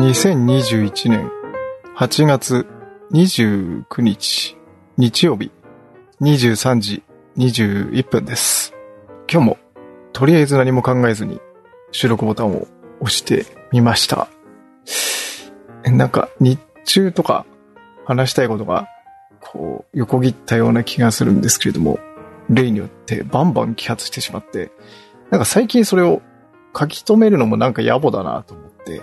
2021年8月29日日曜日23時21分です。今日もとりあえず何も考えずに収録ボタンを押してみました。なんか日中とか話したいことがこう横切ったような気がするんですけれども、例によってバンバン揮発してしまって、なんか最近それを書き留めるのもなんか野暮だなと思って、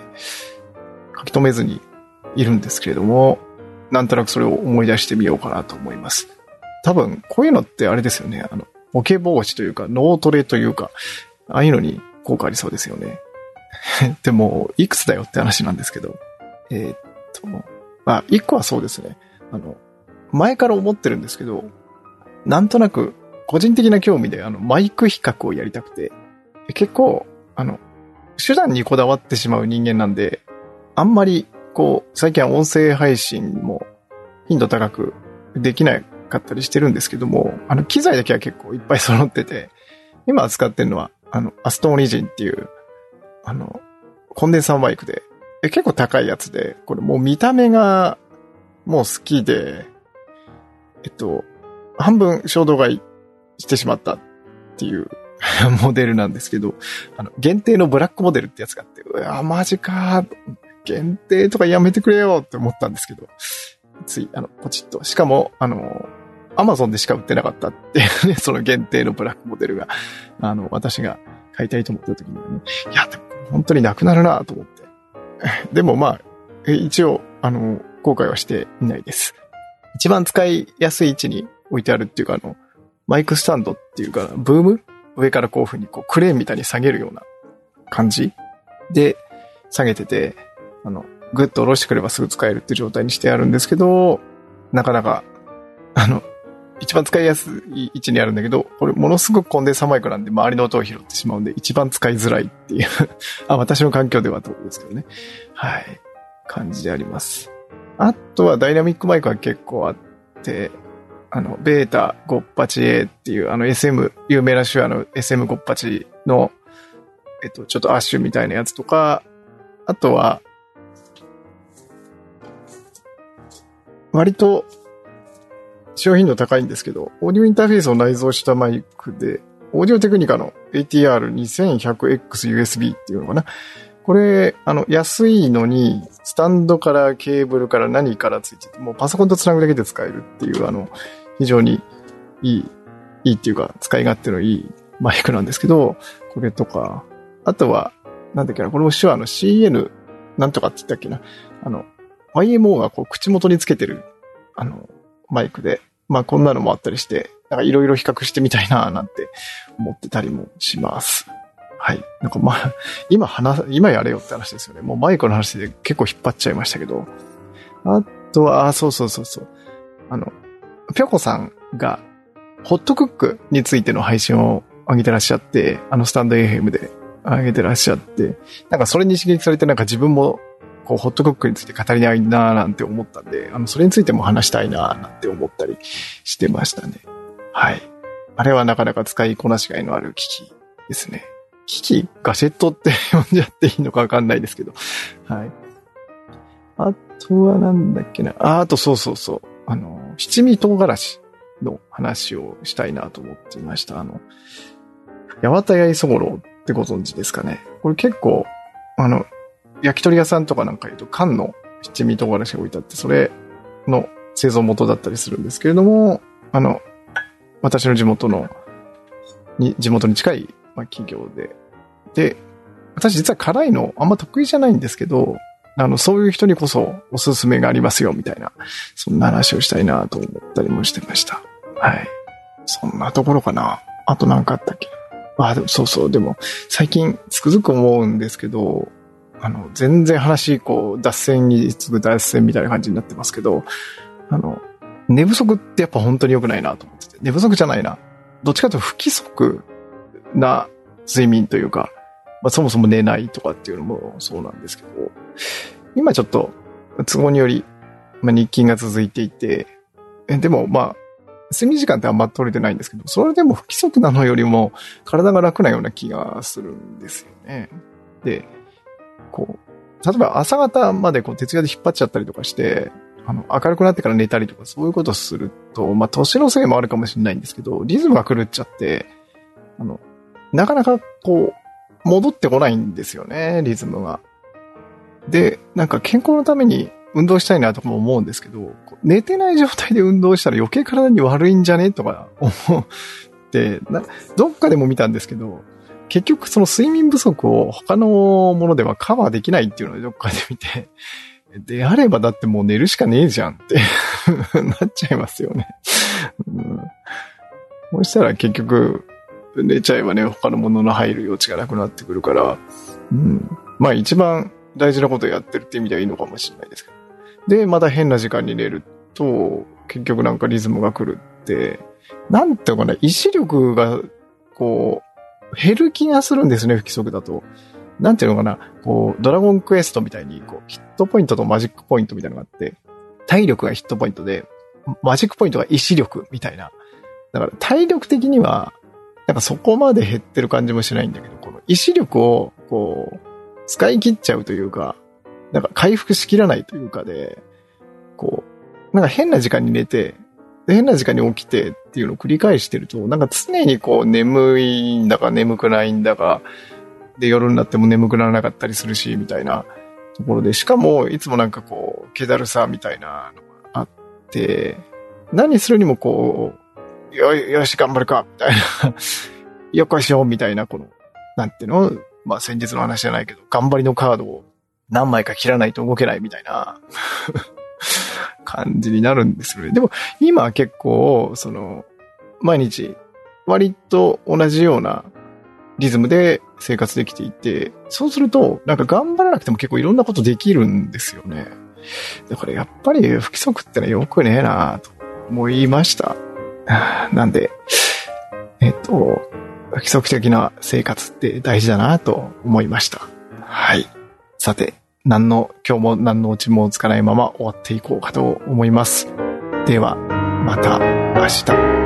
書き留めずにいるんですけれども、なんとなくそれを思い出してみようかなと思います。多分、こういうのってあれですよね。あの、ボケ防止というか、脳トレというか、ああいうのに効果ありそうですよね。でも、いくつだよって話なんですけど。えーっと、まあ、一個はそうですね。あの、前から思ってるんですけど、なんとなく、個人的な興味で、あの、マイク比較をやりたくて、結構、あの、手段にこだわってしまう人間なんで、あんまり、こう、最近は音声配信も頻度高くできなかったりしてるんですけども、あの、機材だけは結構いっぱい揃ってて、今使ってるのは、あの、アストンオリジンっていう、あの、コンデンサーマイクで、え結構高いやつで、これもう見た目がもう好きで、えっと、半分衝動買いしてしまったっていう モデルなんですけど、あの、限定のブラックモデルってやつがあって、うわ、マジか限定とかやめてくれよって思ったんですけど、つい、あの、ポチッと。しかも、あの、アマゾンでしか売ってなかったっていうね、その限定のブラックモデルが、あの、私が買いたいと思った時にね、いや、でも本当になくなるなと思って。でもまあ、一応、あの、後悔はしていないです。一番使いやすい位置に置いてあるっていうか、あの、マイクスタンドっていうか、ブーム？上からこういう風にこうクレーンみたいに下げるような感じで下げてて、あの、グッと下ろしてくればすぐ使えるって状態にしてあるんですけど、なかなか、あの、一番使いやすい位置にあるんだけど、これものすごくコンデンサマイクなんで周りの音を拾ってしまうんで一番使いづらいっていう あ、私の環境ではってことですけどね。はい。感じであります。あとはダイナミックマイクは結構あって、あの、ベータ 58A っていう、あの SM、有名な手話の SM58 の、えっと、ちょっとアッシュみたいなやつとか、あとは、割と、使用頻度高いんですけど、オーディオインターフェースを内蔵したマイクで、オーディオテクニカの ATR2100XUSB っていうのかな。これ、あの、安いのに、スタンドからケーブルから何からついてて、もうパソコンと繋ぐだけで使えるっていう、あの、非常にいい、いいっていうか、使い勝手のいいマイクなんですけど、これとか、あとは、なんだっけな、これも手話の CN なんとかって言ったっけな、あの、YMO がこう口元につけてる、あの、マイクで、まあこんなのもあったりして、なんかいろいろ比較してみたいななんて思ってたりもします。はい。なんかまあ、今話、今やれよって話ですよね。もうマイクの話で結構引っ張っちゃいましたけど。あとは、あ、そうそうそうそう。あの、ぴょこさんが、ホットクックについての配信を上げてらっしゃって、あのスタンド FM で上げてらっしゃって、なんかそれに刺激されてなんか自分もこう、ホットクックについて語りないなーなんて思ったんで、あの、それについても話したいなーなんて思ったりしてましたね。はい。あれはなかなか使いこなしがいのある機器ですね。機器ガジェットって呼んじゃっていいのかわかんないですけど。はい。あとはなんだっけな。あ、あとそうそうそう。あの、七味唐辛子の話をしたいなと思っていました。あの、八幡屋磯五郎ってご存知ですかね。これ結構、あの、焼き鳥屋さんとかなんか言うと缶の七味唐辛子が置いてあって、それの製造元だったりするんですけれども、あの、私の地元の、に、地元に近い、まあ、企業で、で、私実は辛いのあんま得意じゃないんですけど、あの、そういう人にこそおすすめがありますよ、みたいな、そんな話をしたいなと思ったりもしてました。はい。そんなところかな。あと何かあったっけ？あ、でもそうそう、でも、最近つくづく思うんですけど、あの、全然話、こう、脱線に次ぐ脱線みたいな感じになってますけど、あの、寝不足ってやっぱ本当に良くないなと思ってて、寝不足じゃないな。どっちかというと不規則な睡眠というか、まあそもそも寝ないとかっていうのもそうなんですけど、今ちょっと都合により、まあ日勤が続いていて、でもまあ、睡眠時間ってあんま取れてないんですけど、それでも不規則なのよりも体が楽なような気がするんですよね。で、こう、例えば朝方までこう徹夜で引っ張っちゃったりとかして、あの、明るくなってから寝たりとかそういうことすると、まあ、年のせいもあるかもしれないんですけど、リズムが狂っちゃって、あの、なかなかこう、戻ってこないんですよね、リズムが。で、なんか健康のために運動したいなとかも思うんですけど、寝てない状態で運動したら余計体に悪いんじゃねとか思って、などっかでも見たんですけど、結局その睡眠不足を他のものではカバーできないっていうのをどっかで見て、であればだってもう寝るしかねえじゃんって なっちゃいますよね。うん、そしたら結局寝ちゃえばね、他のものの入る余地がなくなってくるから、うん、まあ一番大事なことをやってるって意味ではいいのかもしれないですけど。で、また変な時間に寝ると、結局なんかリズムが狂って、なんていうかな、意志力が、こう、減る気がするんですね、不規則だと。なんていうのかな、こう、ドラゴンクエストみたいに、こう、ヒットポイントとマジックポイントみたいなのがあって、体力がヒットポイントで、マジックポイントが意志力みたいな。だから体力的には、なんかそこまで減ってる感じもしないんだけど、この意志力を、こう、使い切っちゃうというか、なんか回復しきらないというかで、こう、なんか変な時間に寝て、変な時間に起きてっていうのを繰り返してると、なんか常にこう眠いんだか眠くないんだか、で夜になっても眠くならなかったりするし、みたいなところで、しかもいつもなんかこう、気だるさみたいなのがあって、何するにもこう、よ、よし、頑張るか、みたいな、よっこいしょ、みたいな、この、なんていうのまあ先日の話じゃないけど、頑張りのカードを何枚か切らないと動けないみたいな。感じになるんですよね。でも今結構、その、毎日割と同じようなリズムで生活できていて、そうすると、なんか頑張らなくても結構いろんなことできるんですよね。だからやっぱり不規則ってのはよくねえなと思いました。なんで、えっと、不規則的な生活って大事だなと思いました。はい。さて、何の、今日も何のうちもつかないまま終わっていこうかと思います。では、また明日。